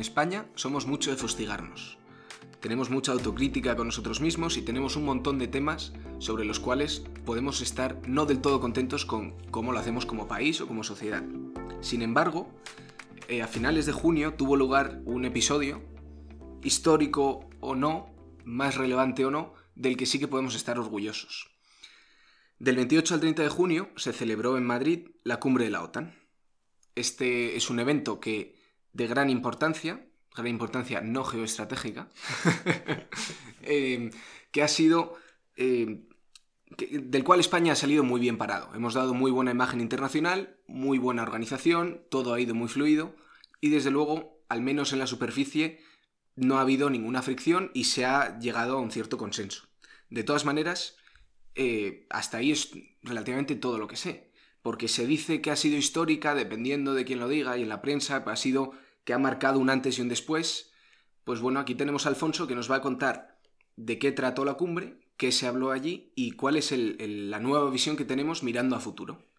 España somos mucho de fustigarnos. Tenemos mucha autocrítica con nosotros mismos y tenemos un montón de temas sobre los cuales podemos estar no del todo contentos con cómo lo hacemos como país o como sociedad. Sin embargo, eh, a finales de junio tuvo lugar un episodio, histórico o no, más relevante o no, del que sí que podemos estar orgullosos. Del 28 al 30 de junio se celebró en Madrid la cumbre de la OTAN. Este es un evento que de gran importancia, gran importancia no geoestratégica, eh, que ha sido... Eh, del cual España ha salido muy bien parado. Hemos dado muy buena imagen internacional, muy buena organización, todo ha ido muy fluido y desde luego, al menos en la superficie, no ha habido ninguna fricción y se ha llegado a un cierto consenso. De todas maneras, eh, hasta ahí es relativamente todo lo que sé, porque se dice que ha sido histórica dependiendo de quién lo diga y en la prensa ha sido que ha marcado un antes y un después. Pues bueno, aquí tenemos a Alfonso que nos va a contar de qué trató la cumbre, qué se habló allí y cuál es la nueva visión que tenemos mirando a futuro.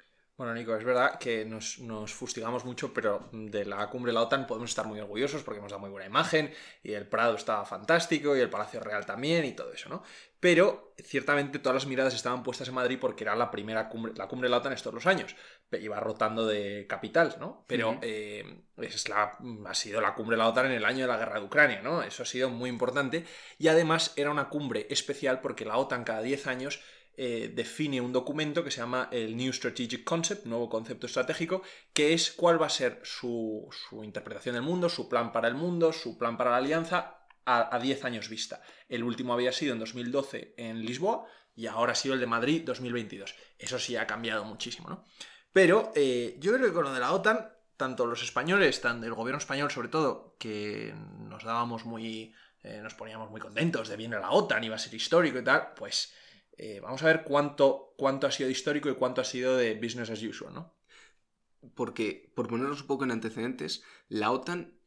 Bueno, Nico, es verdad que nos, fustigamos mucho, pero de la cumbre de la OTAN podemos estar muy orgullosos porque hemos dado muy buena imagen y el Prado estaba fantástico y el Palacio Real también y todo eso, ¿no? Pero ciertamente todas las miradas estaban puestas en Madrid porque era la primera cumbre, la cumbre de la OTAN estos los años. Iba rotando de capital, ¿no? Pero eh, es la, ha sido la cumbre de la OTAN en el año de la guerra de Ucrania, ¿no? Eso ha sido muy importante y además era una cumbre especial porque la OTAN cada 10 años eh, define un documento que se llama el New Strategic Concept, nuevo concepto estratégico, que es cuál va a ser su, interpretación del mundo, su plan para el mundo, su plan para la alianza a 10 años vista. El último había sido en 2012 en Lisboa y ahora ha sido el de Madrid 2022. Eso sí ha cambiado muchísimo, ¿no? Pero eh, yo creo que con lo de la OTAN, tanto los españoles, tanto el gobierno español sobre todo, que nos dábamos muy... Eh, nos poníamos muy contentos de viene la OTAN, iba a ser histórico y tal, pues eh, vamos a ver cuánto, cuánto ha sido histórico y cuánto ha sido de business as usual, ¿no? Porque, por ponernos un poco en antecedentes, la OTAN,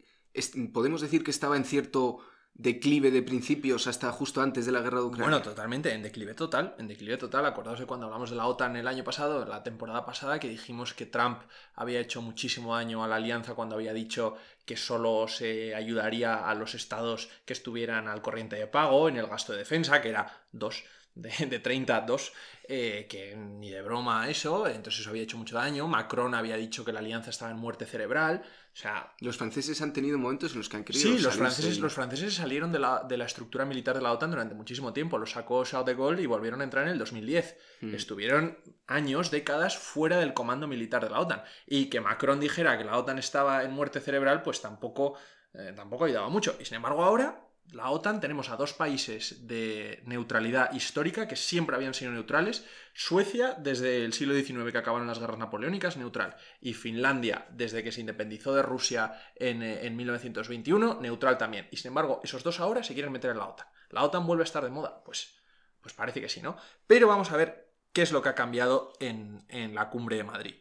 podemos decir que estaba en cierto declive de principios hasta justo antes de la guerra de Ucrania. Bueno, totalmente, en declive total, en declive total. Acordaos de cuando hablamos de la OTAN el año pasado, la temporada pasada, que dijimos que Trump había hecho muchísimo daño a la alianza cuando había dicho que solo se ayudaría a los estados que estuvieran al corriente de pago en el gasto de defensa, que era dos de, de 30 a 2, eh, que ni de broma eso, entonces eso había hecho mucho daño. Macron había dicho que la alianza estaba en muerte cerebral. O sea, los franceses han tenido momentos en los que han querido. Sí, los franceses, los franceses salieron de la, de la, estructura militar de la OTAN durante muchísimo tiempo. Los sacó Charles de Gaulle y volvieron a entrar en el 2010. Hmm. Estuvieron años, décadas fuera del comando militar de la OTAN. Y que Macron dijera que la OTAN estaba en muerte cerebral, pues tampoco, eh, tampoco ayudaba mucho. Y sin embargo, ahora la OTAN tenemos a dos países de neutralidad histórica que siempre habían sido neutrales. Suecia, desde el siglo XIX que acabaron las guerras napoleónicas, neutral. Y Finlandia, desde que se independizó de Rusia en, 1921, eh, neutral también. Y sin embargo, esos dos ahora se quieren meter en la OTAN. ¿La OTAN vuelve a estar de moda? Pues, pues parece que sí, ¿no? Pero vamos a ver qué es lo que ha cambiado en, en la cumbre de Madrid.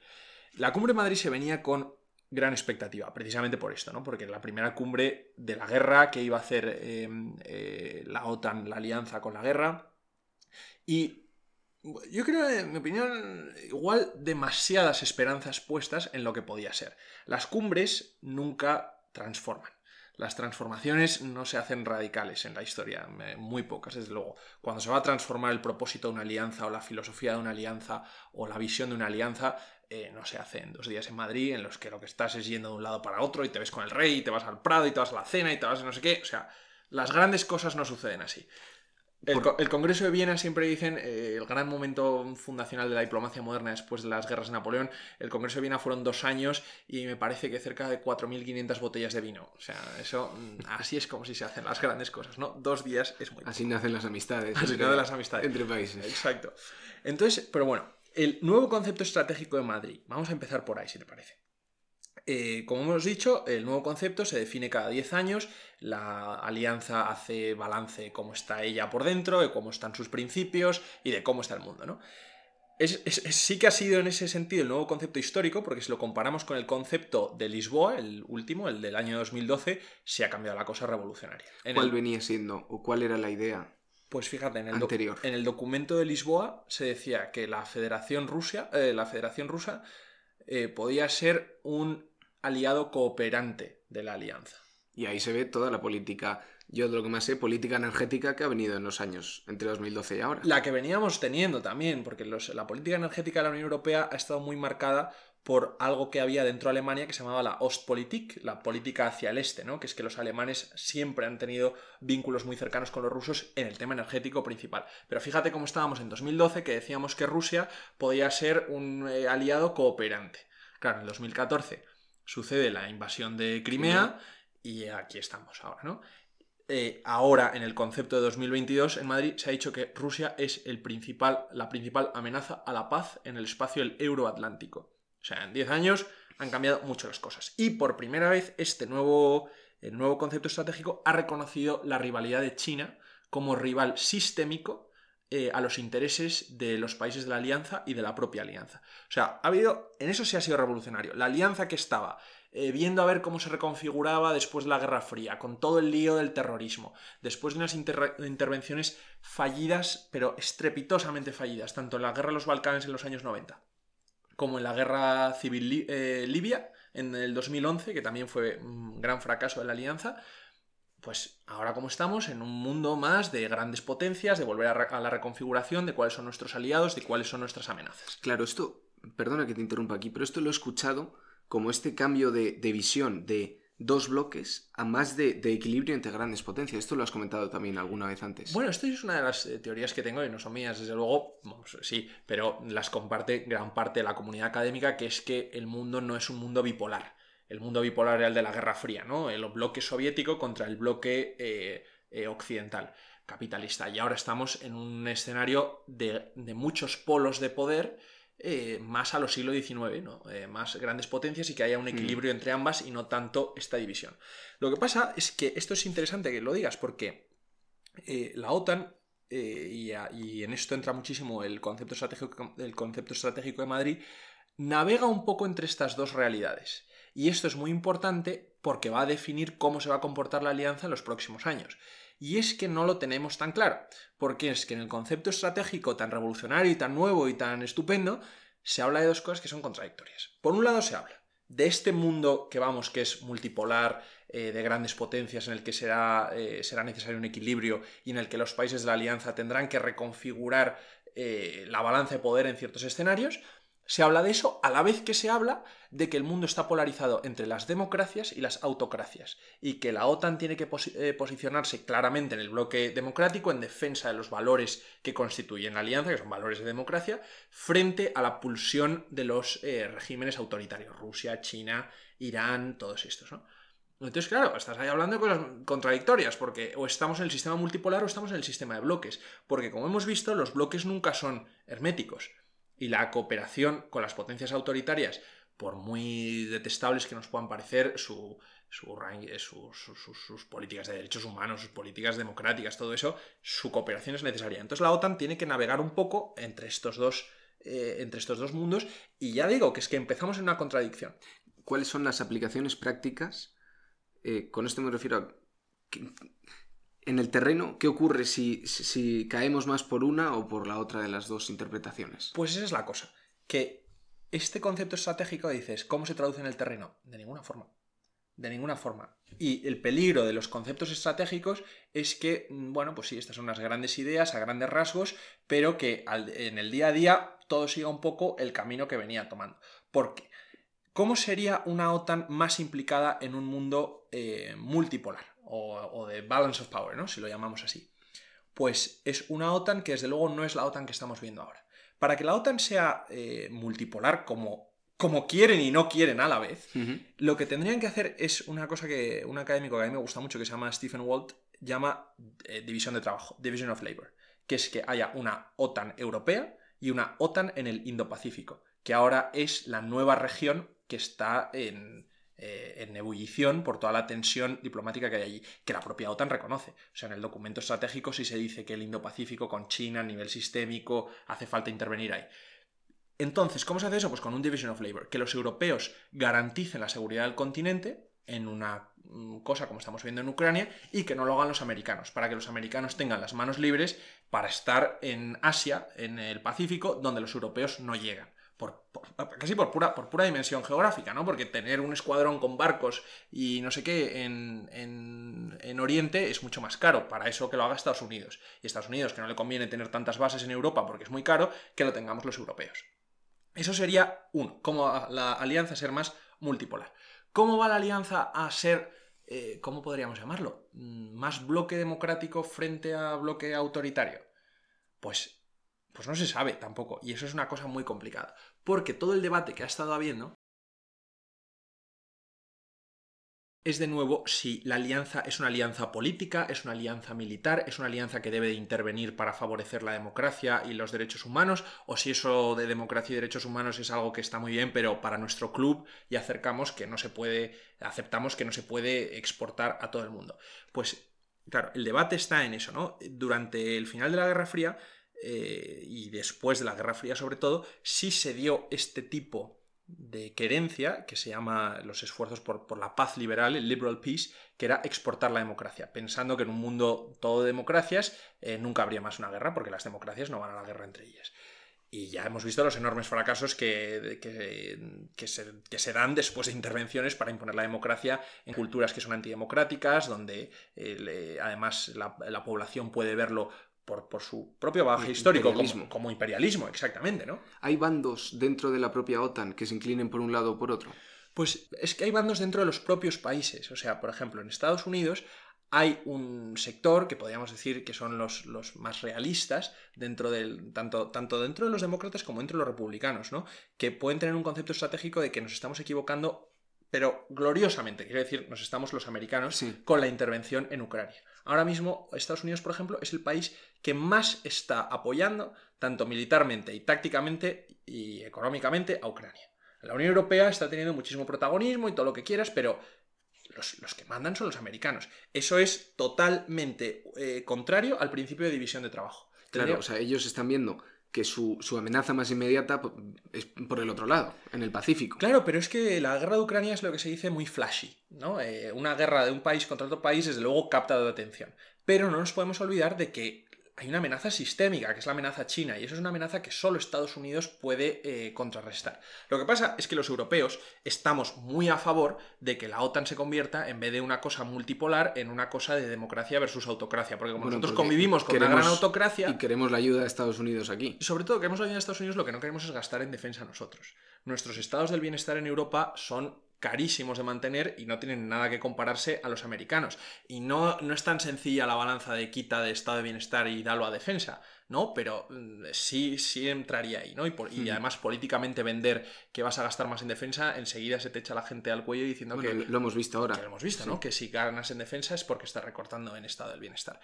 La cumbre de Madrid se venía con gran expectativa, precisamente por esto, ¿no? Porque la primera cumbre de la guerra que iba a hacer eh, eh, la OTAN, la alianza con la guerra. Y yo creo, en mi opinión, igual demasiadas esperanzas puestas en lo que podía ser. Las cumbres nunca transforman. Las transformaciones no se hacen radicales en la historia, muy pocas, desde luego. Cuando se va a transformar el propósito de una alianza o la filosofía de una alianza o la visión de una alianza, eh, no se hace en dos días en Madrid, en los que lo que estás es yendo de un lado para otro y te ves con el rey, y te vas al Prado y te vas a la cena y te vas a no sé qué. O sea, las grandes cosas no suceden así. El, Congreso de Viena siempre dicen eh, el gran momento fundacional de la diplomacia moderna después de las guerras de Napoleón. El Congreso de Viena fueron dos años y me parece que cerca de 4.500 botellas de vino. O sea, eso mm, así es como si se hacen las grandes cosas, ¿no? Dos días es muy. Así nacen las amistades. Así nacen las amistades. Entre países. Exacto. Entonces, pero bueno, el nuevo concepto estratégico de Madrid. Vamos a empezar por ahí, si te parece. Eh, como hemos dicho, el nuevo concepto se define cada 10 años, la alianza hace balance de cómo está ella por dentro, de cómo están sus principios y de cómo está el mundo, ¿no? sí que ha sido en ese sentido el nuevo concepto histórico, porque si lo comparamos con el concepto de Lisboa, el último, el del año 2012, se ha cambiado la cosa revolucionaria. ¿Cuál venía siendo o cuál era la idea? Pues fíjate, en el, en el documento de Lisboa se decía que la Federación, Rusia, eh, la Federación Rusa eh, podía ser un aliado cooperante de la alianza. Y ahí se ve toda la política, yo de lo que más sé, política energética que ha venido en los años entre 2012 y ahora. La que veníamos teniendo también, porque la política energética de la Unión Europea ha estado muy marcada por algo que había dentro de Alemania que se llamaba la Ostpolitik, la política hacia el este, ¿no? que es que los alemanes siempre han tenido vínculos muy cercanos con los rusos en el tema energético principal. Pero fíjate cómo estábamos en 2012, que decíamos que Rusia podía ser un eh, aliado cooperante. Claro, en 2014 sucede la invasión de Crimea y aquí estamos ahora, ¿no? Eh, ahora, en el concepto de 2022, en Madrid se ha dicho que Rusia es el principal, la principal amenaza a la paz en el espacio del euroatlántico. O sea, en 10 años han cambiado mucho las cosas. Y por primera vez este nuevo, el nuevo concepto estratégico ha reconocido la rivalidad de China como rival sistémico eh, a los intereses de los países de la alianza y de la propia alianza. O sea, ha habido, en eso sí ha sido revolucionario. La alianza que estaba eh, viendo a ver cómo se reconfiguraba después de la Guerra Fría, con todo el lío del terrorismo, después de unas intervenciones fallidas, pero estrepitosamente fallidas, tanto en la Guerra de los Balcanes en los años 90 como en la guerra civil eh, libia en el 2011, que también fue un gran fracaso de la alianza, pues ahora como estamos en un mundo más de grandes potencias, de volver a, la reconfiguración de cuáles son nuestros aliados, de cuáles son nuestras amenazas. Claro, esto, perdona que te interrumpa aquí, pero esto lo he escuchado como este cambio de, de visión de dos bloques a más de, equilibrio entre grandes potencias. Esto lo has comentado también alguna vez antes. Bueno, esto es una de las eh, teorías que tengo y no son mías, desde luego, sí, pero las comparte gran parte de la comunidad académica, que es que el mundo no es un mundo bipolar. El mundo bipolar era el de la Guerra Fría, ¿no? El bloque soviético contra el bloque eh, eh, occidental capitalista. Y ahora estamos en un escenario de, de muchos polos de poder eh, más a los siglos XIX, ¿no? Eh, más grandes potencias y que haya un mm. equilibrio entre ambas y no tanto esta división. Lo que pasa es que esto es interesante que lo digas porque eh, la OTAN, y, y, en esto entra muchísimo el concepto, estratégico, el concepto estratégico de Madrid, navega un poco entre estas dos realidades. Y esto es muy importante porque va a definir cómo se va a comportar la alianza en los próximos años. Y es que no lo tenemos tan claro, porque es que en el concepto estratégico tan revolucionario y tan nuevo y tan estupendo, se habla de dos cosas que son contradictorias. Por un lado se habla de este mundo que vamos, que es multipolar, eh, de grandes potencias, en el que será, eh, será, necesario un equilibrio y en el que los países de la alianza tendrán que reconfigurar eh, la balanza de poder en ciertos escenarios, se habla de eso a la vez que se habla de que el mundo está polarizado entre las democracias y las autocracias y que la OTAN tiene que eh, posicionarse claramente en el bloque democrático en defensa de los valores que constituyen la alianza, que son valores de democracia, frente a la pulsión de los eh, regímenes autoritarios, Rusia, China, Irán, todos estos. Entonces, claro, estás ahí hablando de cosas contradictorias, porque o estamos en el sistema multipolar o estamos en el sistema de bloques, porque como hemos visto, los bloques nunca son herméticos y la cooperación con las potencias autoritarias, por muy detestables que nos puedan parecer, su, eh, sus políticas de derechos humanos, sus políticas democráticas, todo eso, su cooperación es necesaria. Entonces la OTAN tiene que navegar un poco entre estos dos, eh, entre estos dos mundos y ya digo que es que empezamos en una contradicción. ¿Cuáles son las aplicaciones prácticas? Eh, con esto me refiero a en el terreno, ¿qué ocurre si, si, caemos más por una o por la otra de las dos interpretaciones? Pues esa es la cosa, que este concepto estratégico dices, ¿cómo se traduce en el terreno? De ninguna forma. De ninguna forma. Y el peligro de los conceptos estratégicos es que, mm, bueno, pues sí, estas son unas grandes ideas a grandes rasgos, pero que en el día a día todo siga un poco el camino que venía tomando. Porque, ¿cómo sería una OTAN más implicada en un mundo eh, multipolar? O, de balance of power, ¿no? Si lo llamamos así. Pues es una OTAN que desde luego no es la OTAN que estamos viendo ahora. Para que la OTAN sea eh, multipolar como, como quieren y no quieren a la vez, lo que tendrían que hacer es una cosa que un académico que a mí me gusta mucho, que se llama Stephen Walt, llama eh, división de trabajo, Division of Labor, que es que haya una OTAN europea y una OTAN en el Indo-Pacífico, que ahora es la nueva región que está en, eh, en ebullición por toda la tensión diplomática que hay allí, que la propia OTAN reconoce. O sea, en el documento estratégico sí se dice que el Indo-Pacífico con China a nivel sistémico hace falta intervenir ahí. Entonces, ¿cómo se hace eso? Pues con un Division of Labor, que los europeos garanticen la seguridad del continente en una mm, cosa como estamos viendo en Ucrania y que no lo hagan los americanos, para que los americanos tengan las manos libres para estar en Asia, en el Pacífico, donde los europeos no llegan casi por pura, por pura dimensión geográfica, ¿no? Porque tener un escuadrón con barcos y no sé qué en, en, Oriente es mucho más caro, para eso que lo haga Estados Unidos. Y Estados Unidos, que no le conviene tener tantas bases en Europa porque es muy caro, que lo tengamos los europeos. Eso sería uno, como la alianza ser más multipolar. ¿Cómo va la alianza a ser, eh, cómo podríamos llamarlo? Mm, ¿Más bloque democrático frente a bloque autoritario? Pues pues no se sabe tampoco, y eso es una cosa muy complicada, porque todo el debate que ha estado habiendo es de nuevo si la alianza es una alianza política, es una alianza militar, es una alianza que debe de intervenir para favorecer la democracia y los derechos humanos, o si eso de democracia y derechos humanos es algo que está muy bien, pero para nuestro club y acercamos que no se puede, aceptamos que no se puede exportar a todo el mundo. Pues claro, el debate está en eso, ¿no? Durante el final de la Guerra Fría eh, y después de la Guerra Fría sobre todo, sí se dio este tipo de querencia que se llama los esfuerzos por, la paz liberal, el liberal peace, que era exportar la democracia, pensando que en un mundo todo de democracias eh, nunca habría más una guerra, porque las democracias no van a la guerra entre ellas. Y ya hemos visto los enormes fracasos que, que, se, dan después de intervenciones para imponer la democracia en culturas que son antidemocráticas, donde eh, además la, población puede verlo por, su propio bagaje histórico, Como, imperialismo, exactamente, ¿no? ¿Hay bandos dentro de la propia OTAN que se inclinen por un lado o por otro? Pues es que hay bandos dentro de los propios países. O sea, por ejemplo, en Estados Unidos hay un sector que podríamos decir que son los, los, más realistas dentro del tanto, tanto dentro de los demócratas como dentro de los republicanos, ¿no? Que pueden tener un concepto estratégico de que nos estamos equivocando pero gloriosamente, quiero decir, nos estamos los americanos con la intervención en Ucrania. Ahora mismo Estados Unidos, por ejemplo, es el país que más está apoyando, tanto militarmente y tácticamente y económicamente, a Ucrania. La Unión Europea está teniendo muchísimo protagonismo y todo lo que quieras, pero los, que mandan son los americanos. Eso es totalmente eh, contrario al principio de división de trabajo. Claro, o sea, ellos están viendo que su, amenaza más inmediata es por el otro lado, en el Pacífico. Claro, pero es que la guerra de Ucrania es lo que se dice muy flashy, ¿no? Eh, una guerra de un país contra otro país, desde luego, capta de atención. Pero no nos podemos olvidar de que hay una amenaza sistémica, que es la amenaza china, y eso es una amenaza que solo Estados Unidos puede eh, contrarrestar. Lo que pasa es que los europeos estamos muy a favor de que la OTAN se convierta, en vez de una cosa multipolar, en una cosa de democracia versus autocracia, porque como nosotros convivimos con una gran autocracia... Y queremos la ayuda de Estados Unidos aquí. Sobre todo queremos la ayuda de Estados Unidos, lo que no queremos es gastar en defensa nosotros. Nuestros estados del bienestar en Europa son carísimos de mantener y no tienen nada que compararse a los americanos. Y no, no es tan sencilla la balanza de quita de estado de bienestar y dalo a defensa, ¿no? Pero mm, sí, sí entraría ahí, ¿no? Y, y, además políticamente vender que vas a gastar más en defensa, enseguida se te echa la gente al cuello diciendo que... Lo hemos visto ahora. Que lo hemos visto, ¿no? Que si ganas en defensa es porque estás recortando en estado del bienestar.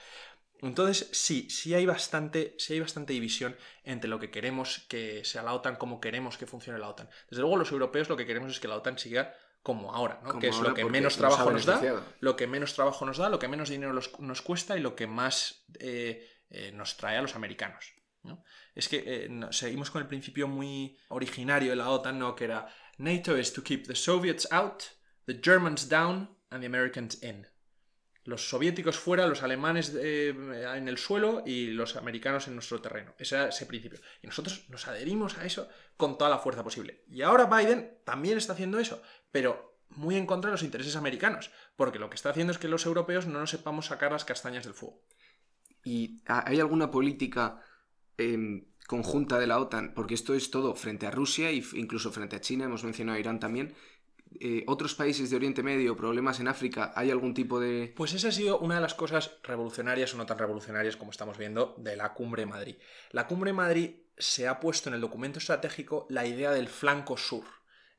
Entonces, sí, sí hay, bastante, sí hay bastante división entre lo que queremos que sea la OTAN, cómo queremos que funcione la OTAN. Desde luego, los europeos lo que queremos es que la OTAN siga como ahora, ¿no? que es lo que menos trabajo nos da, lo que menos trabajo nos da, lo que menos dinero nos cuesta y lo que más eh, eh, nos trae a los americanos. Es que eh, seguimos con el principio muy originario de la OTAN, ¿no? que era NATO is to keep the Soviets out, the Germans down and the Americans in. Los soviéticos fuera, los alemanes en el suelo y los americanos en nuestro terreno. Ese era ese principio. Y nosotros nos adherimos a eso con toda la fuerza posible. Y ahora Biden también está haciendo eso pero muy en contra de los intereses americanos, porque lo que está haciendo es que los europeos no nos sepamos sacar las castañas del fuego. ¿Y hay alguna política em, conjunta de la OTAN? Porque esto es todo frente a Rusia e incluso frente a China, hemos mencionado a Irán también. Eh, ¿Otros países de Oriente Medio, problemas en África, hay algún tipo de...? Pues esa ha sido una de las cosas revolucionarias o no tan revolucionarias como estamos viendo de la Cumbre de Madrid. La Cumbre de Madrid se ha puesto en el documento estratégico la idea del flanco sur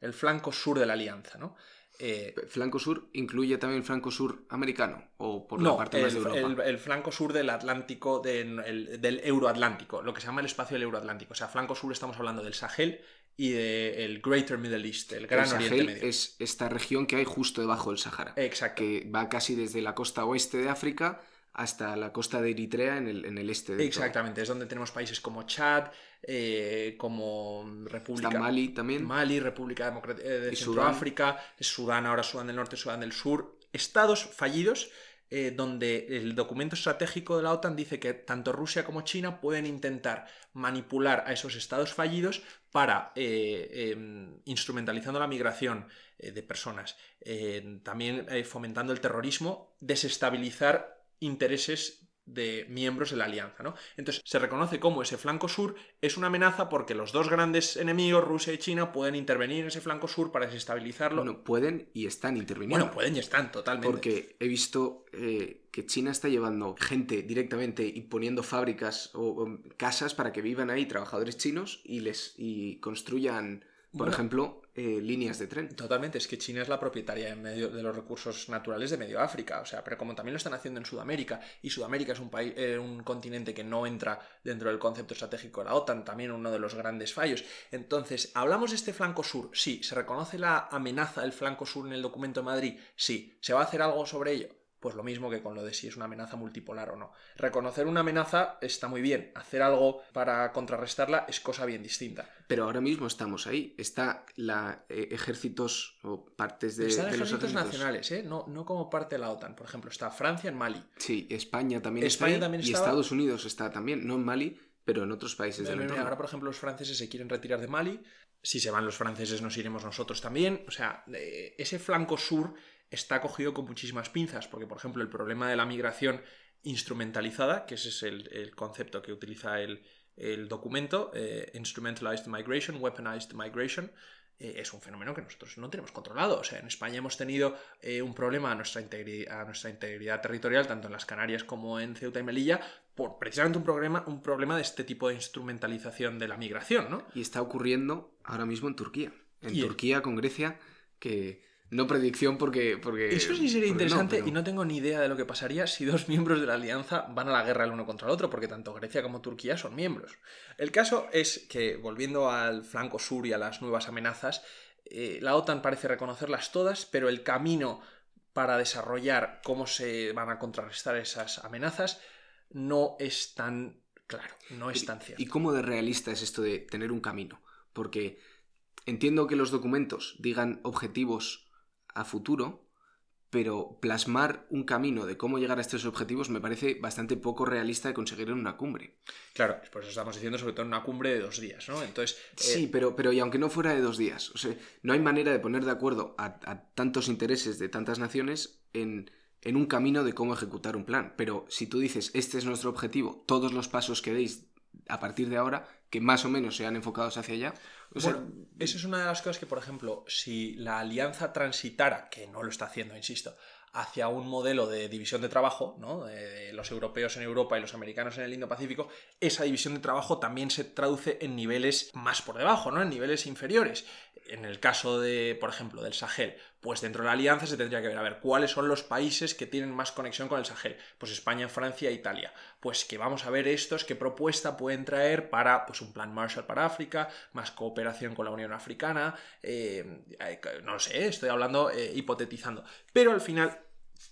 el flanco sur de la alianza, ¿no? Eh, ¿Flanco sur incluye también el flanco sur americano? ¿O por la parte más de Europa? El, flanco sur del Atlántico, del Euroatlántico, lo que se llama el espacio del Euroatlántico. O sea, flanco sur estamos hablando del Sahel y del Greater Middle East, el Gran Oriente Medio. Es esta región que hay justo debajo del Sahara. Exacto. Que va casi desde la costa oeste de África hasta la costa de Eritrea en el, en el este de Exactamente, es donde tenemos países como Chad, eh, como República... Mali también. Mali, República Democrática eh, de Sudáfrica, Sudán. ahora Sudán del Norte, Sudán del Sur. Estados fallidos eh, donde el documento estratégico de la OTAN dice que tanto Rusia como China pueden intentar manipular a esos estados fallidos para, eh, em, instrumentalizando la migración eh, de personas, también fomentando el terrorismo, desestabilizar intereses de miembros de la alianza. ¿no? Entonces se reconoce como ese flanco sur es una amenaza porque los dos grandes enemigos, Rusia y China, pueden intervenir en ese flanco sur para desestabilizarlo. Bueno, pueden y están interviniendo. Bueno, pueden y están, totalmente. Porque he visto eh, que China está llevando gente directamente y poniendo fábricas o, casas para que vivan ahí trabajadores chinos y les y construyan por ejemplo, eh, líneas de tren. Totalmente, es que China es la propietaria en medio de los recursos naturales de medio África, o sea, pero como también lo están haciendo en Sudamérica, y Sudamérica es un, país, eh, un continente que no entra dentro del concepto estratégico de la OTAN, también uno de los grandes fallos. Entonces, ¿hablamos de este flanco sur? Sí. ¿Se reconoce la amenaza del flanco sur en el documento de Madrid? Sí. ¿Se va a hacer algo sobre ello? Pues lo mismo que con lo de si es una amenaza multipolar o no. Reconocer una amenaza está muy bien, hacer algo para contrarrestarla es cosa bien distinta. Pero ahora mismo estamos ahí. Está la eh, ejércitos o partes de, Están ejércitos, nacionales, ¿eh? No, no como parte de la OTAN. Por ejemplo, está Francia en Mali. Sí, España también España está también y Estados Unidos está también, no en Mali, pero en otros países del entorno. Ahora, por ejemplo, los franceses se quieren retirar de Mali. Si se van los franceses, nos iremos nosotros también. O sea, eh, ese flanco sur está cogido con muchísimas pinzas, porque por ejemplo el problema de la migración instrumentalizada, que ese es el, concepto que utiliza el, documento, eh, Instrumentalized Migration, Weaponized Migration, eh, es un fenómeno que nosotros no tenemos controlado. O sea, en España hemos tenido eh, un problema a nuestra, a nuestra integridad territorial, tanto en las Canarias como en Ceuta y Melilla, por precisamente un problema, un problema de este tipo de instrumentalización de la migración, ¿no? Y está ocurriendo ahora mismo en Turquía. En Turquía, con Grecia, que no predicción porque... porque Eso sí sería interesante y no tengo ni idea de lo que pasaría si dos miembros de la alianza van a la guerra el uno contra el otro, porque tanto Grecia como Turquía son miembros. El caso es que, volviendo al flanco sur y a las nuevas amenazas, eh, la OTAN parece reconocerlas todas, pero el camino para desarrollar cómo se van a contrarrestar esas amenazas no es tan claro, no es tan cierto. ¿Y cómo de realista es esto de tener un camino? Porque entiendo que los documentos digan objetivos a futuro, pero plasmar un camino de cómo llegar a estos objetivos me parece bastante poco realista de conseguir en una cumbre. Claro, por eso estamos diciendo sobre todo en una cumbre de dos días, ¿no? Entonces. Sí, eh, pero, pero y aunque no fuera de dos días, o sea, no hay manera de poner de acuerdo a, tantos intereses de tantas naciones en, en, un camino de cómo ejecutar un plan. Pero si tú dices, este es nuestro objetivo, todos los pasos que deis a partir de ahora, que más o menos sean enfocados hacia allá, bueno, eso es una de las cosas que, por ejemplo, si la alianza transitara, que no lo está haciendo, insisto, hacia un modelo de división de trabajo, ¿no? de los europeos en Europa y los americanos en el Indo-Pacífico, esa división de trabajo también se traduce en niveles más por debajo, ¿no? en niveles inferiores. En el caso de, por ejemplo, del Sahel, pues dentro de la alianza se tendría que ver a ver cuáles son los países que tienen más conexión con el Sahel. Pues España, Francia e Italia. Pues que vamos a ver estos, qué propuesta pueden traer para pues, un plan Marshall para África, más cooperación con la Unión Africana. Eh, no sé, estoy hablando eh, hipotetizando. Pero al final,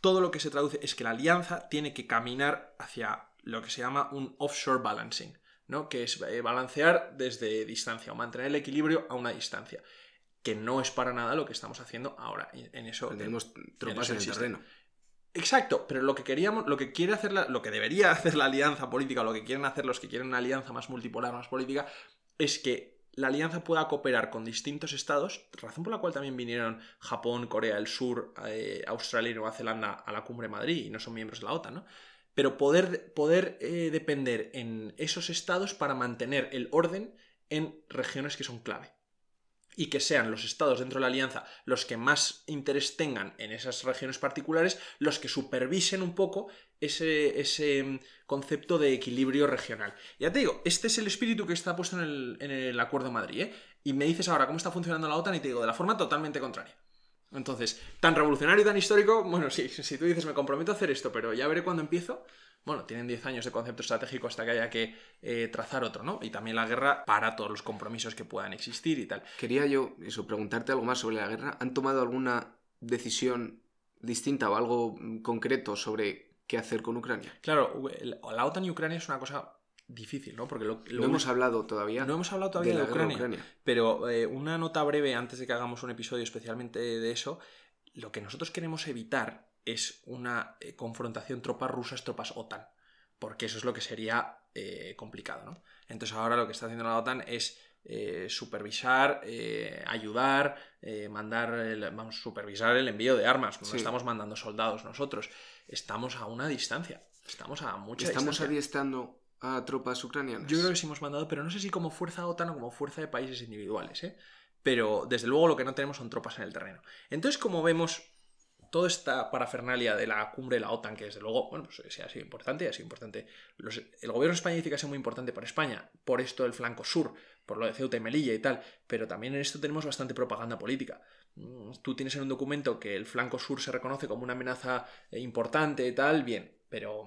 todo lo que se traduce es que la alianza tiene que caminar hacia lo que se llama un offshore balancing. ¿no? que es eh, balancear desde distancia o mantener el equilibrio a una distancia que no es para nada lo que estamos haciendo ahora. En eso tenemos tropas en, el terreno. Exacto, pero lo que queríamos, lo que quiere hacer, lo que debería hacer la alianza política, o lo que quieren hacer los que quieren una alianza más multipolar, más política, es que la alianza pueda cooperar con distintos estados, razón por la cual también vinieron Japón, Corea del Sur, eh, Australia y Nueva Zelanda a la cumbre de Madrid y no son miembros de la OTAN, ¿no? Pero poder, poder eh, depender en esos estados para mantener el orden en regiones que son clave y que sean los estados dentro de la alianza los que más interés tengan en esas regiones particulares, los que supervisen un poco ese, ese mm, concepto de equilibrio regional. Ya te digo, este es el espíritu que está puesto en el, Acuerdo de Madrid, ¿eh? Y me dices ahora cómo está funcionando la OTAN y te digo, de la forma totalmente contraria. Entonces, tan revolucionario y tan histórico, bueno, sí, si tú dices me comprometo a hacer esto, pero ya veré cuándo empiezo, bueno, tienen 10 años de concepto estratégico hasta que haya que eh, trazar otro, ¿no? Y también la guerra para todos los compromisos que puedan existir y tal. Quería yo, eso, preguntarte algo más sobre la guerra. ¿Han tomado alguna decisión distinta o algo concreto sobre qué hacer con Ucrania? Claro, la OTAN y Ucrania es una cosa difícil, ¿no? Porque lo, no hemos hablado todavía. No hemos hablado todavía de, Ucrania, Pero eh, una nota breve antes de que hagamos un episodio especialmente de eso. Lo que nosotros queremos evitar es una eh, confrontación tropas rusas, tropas OTAN, porque eso es lo que sería eh, complicado, ¿no? Entonces ahora lo que está haciendo la OTAN es eh, supervisar, ayudar, mandar, el, vamos, supervisar el envío de armas. No estamos mandando soldados nosotros, estamos a una distancia, estamos a mucha estamos distancia. adiestrando a tropas ucranianas. Yo creo que sí hemos mandado, pero no sé si como fuerza OTAN o como fuerza de países individuales, ¿eh? Pero desde luego lo que no tenemos son tropas en el terreno. Entonces, como vemos, toda esta parafernalia de la cumbre de la OTAN, que desde luego, bueno, pues ha sido importante, ha sido importante. el gobierno español dice que ha sido muy importante para España, por esto del flanco sur, por lo de Ceuta y Melilla y tal, pero también en esto tenemos bastante propaganda política. Mm, tú tienes en un documento que el flanco sur se reconoce como una amenaza eh, importante y tal, bien, pero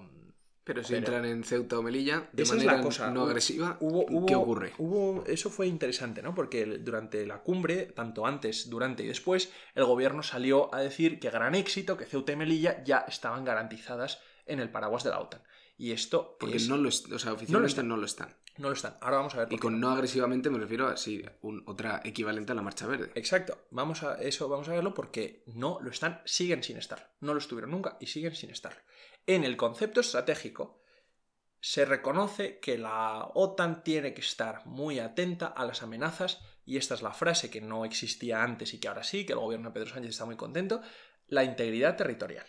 pero si entran en Ceuta o Melilla de manera no agresiva, ¿qué ocurre? Hubo, eso fue interesante, ¿no? Porque durante la cumbre, tanto antes, durante y después, el gobierno salió a decir que gran éxito, que Ceuta y Melilla ya estaban garantizadas en el paraguas de la OTAN. Y esto. Porque no lo, o sea, oficialmente no lo están. No lo están. Ahora vamos a ver. y con no, agresivamente me refiero a sí, otra equivalente a la marcha verde. Exacto. Vamos a eso, vamos a verlo porque no lo están, siguen sin estar. No lo estuvieron nunca y siguen sin estar. En el concepto estratégico se reconoce que la OTAN tiene que estar muy atenta a las amenazas, y esta es la frase que no existía antes y que ahora sí, que el gobierno de Pedro Sánchez está muy contento, la integridad territorial.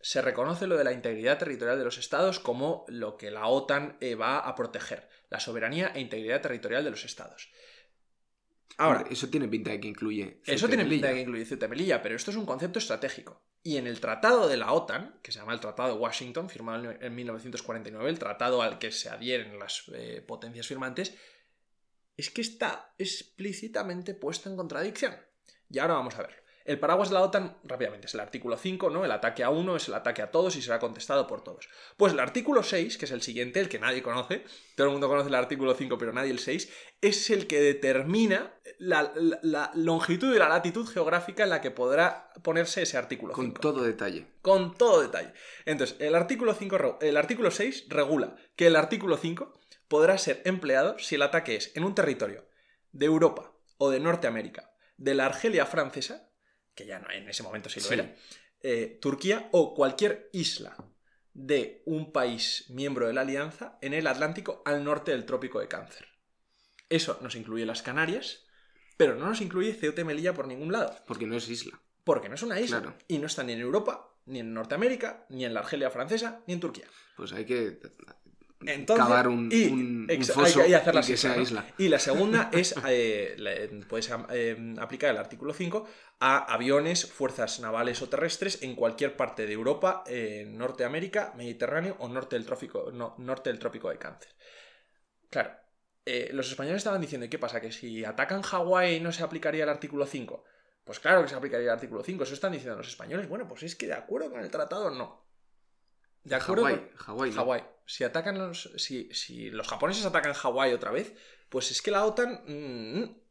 Se reconoce lo de la integridad territorial de los estados como lo que la OTAN eh, va a proteger, la soberanía e integridad territorial de los estados. Ahora, eso tiene pinta de que incluye. eso tiene pinta de que incluye Ceuta Melilla, pero esto es un concepto estratégico. Y en el tratado de la OTAN, que se llama el Tratado de Washington, firmado en 1949, el tratado al que se adhieren las eh, potencias firmantes, es que está explícitamente puesto en contradicción. Y ahora vamos a verlo. El paraguas de la OTAN, rápidamente, es el artículo 5, ¿no? El ataque a uno es el ataque a todos y será contestado por todos. Pues el artículo 6, que es el siguiente, el que nadie conoce, todo el mundo conoce el artículo 5, pero nadie el 6, es el que determina la, longitud y la latitud geográfica en la que podrá ponerse ese artículo 5. Con todo detalle. Con todo detalle. Entonces, el artículo, 5, el artículo 6 regula que el artículo 5 podrá ser empleado si el ataque es en un territorio de Europa o de Norteamérica, de la Argelia francesa, que ya no en ese momento sí lo era, eh, Turquía o cualquier isla de un país miembro de la Alianza en el Atlántico al norte del Trópico de Cáncer. Eso nos incluye las Canarias, pero no nos incluye Ceuta y Melilla por ningún lado. Porque no es isla. Porque no es una isla. Y no está ni en Europa, ni en Norteamérica, ni en la Argelia francesa, ni en Turquía. Pues hay que cavar un, y, hacer la isla. Y la segunda es, eh, puedes eh, aplicar el artículo 5 a aviones, fuerzas navales o terrestres en cualquier parte de Europa, Norteamérica, Mediterráneo o norte del, trópico, norte del trópico de Cáncer. Claro, eh, los españoles estaban diciendo, ¿y qué pasa? ¿Que si atacan Hawái no se aplicaría el artículo 5? Pues claro que se aplicaría el artículo 5, eso están diciendo los españoles. Bueno, pues es que de acuerdo con el tratado no. De acuerdo Hawái, Hawái. Si atacan los. Si, si, los japoneses atacan Hawái otra vez, pues es que la OTAN. Mm,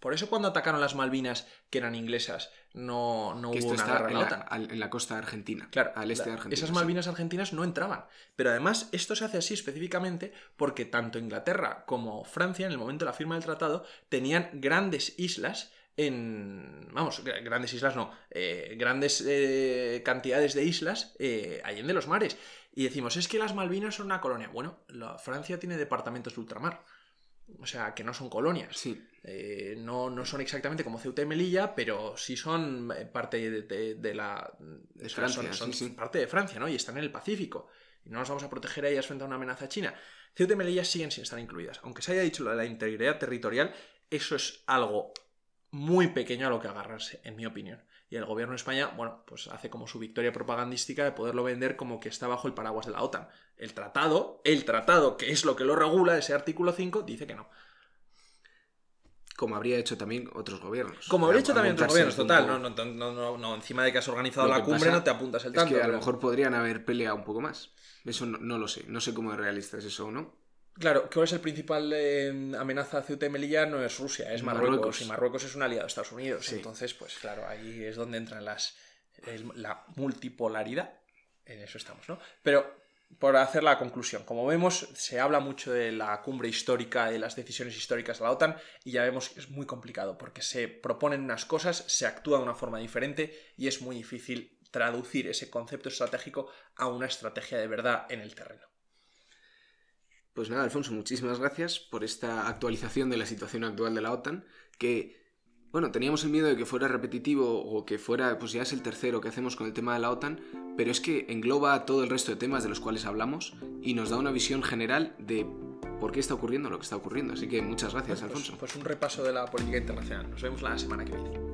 por eso cuando atacaron las Malvinas, que eran inglesas, no, no hubo una guerra en la, OTAN. en la costa argentina. Claro, al este de Argentina. Esas Malvinas argentinas no entraban. Pero además, esto se hace así específicamente porque tanto Inglaterra como Francia, en el momento de la firma del tratado, tenían grandes islas en. Vamos, grandes islas no. Eh, grandes eh, cantidades de islas eh, allende los mares. Y decimos, es que las Malvinas son una colonia. Bueno, la Francia tiene departamentos de ultramar. O sea, que no son colonias. Sí. Eh, no, no, son exactamente como Ceuta y Melilla, pero sí son eh, parte de, la. De Francia, son, parte de Francia, ¿no? Y están en el Pacífico. Y no nos vamos a proteger a ellas frente a una amenaza china. Ceuta y Melilla siguen sin estar incluidas. Aunque se haya dicho lo de la integridad territorial, eso es algo muy pequeño a lo que agarrarse, en mi opinión. Y el gobierno de España, bueno, pues hace como su victoria propagandística de poderlo vender como que está bajo el paraguas de la OTAN. El tratado, el tratado, que es lo que lo regula, ese artículo 5, dice que no. Como habría hecho también otros gobiernos. Como habría hecho también otros gobiernos, total. No, no, no, encima de que has organizado la cumbre no te apuntas el tanto. Es que a lo mejor podrían haber peleado un poco más. Eso no, lo sé. No sé cómo es realista es eso o no. Claro, ¿cuál es el principal eh, amenaza a Ceuta y Melilla? No es Rusia, es Marruecos. Y Marruecos es un aliado de Estados Unidos. Entonces, pues claro, ahí es donde entran las la multipolaridad. En eso estamos, ¿no? Pero por hacer la conclusión, como vemos, se habla mucho de la cumbre histórica, de las decisiones históricas de la OTAN, y ya vemos que es muy complicado, porque se proponen unas cosas, se actúa de una forma diferente y es muy difícil traducir ese concepto estratégico a una estrategia de verdad en el terreno. Pues nada, Alfonso, muchísimas gracias por esta actualización de la situación actual de la OTAN, que, bueno, teníamos el miedo de que fuera repetitivo o que fuera, pues ya es el tercero que hacemos con el tema de la OTAN, pero es que engloba todo el resto de temas de los cuales hablamos y nos da una visión general de por qué está ocurriendo lo que está ocurriendo. Así que muchas gracias, Pues- Alfonso. Pues un repaso de la política internacional. Nos vemos la semana que viene.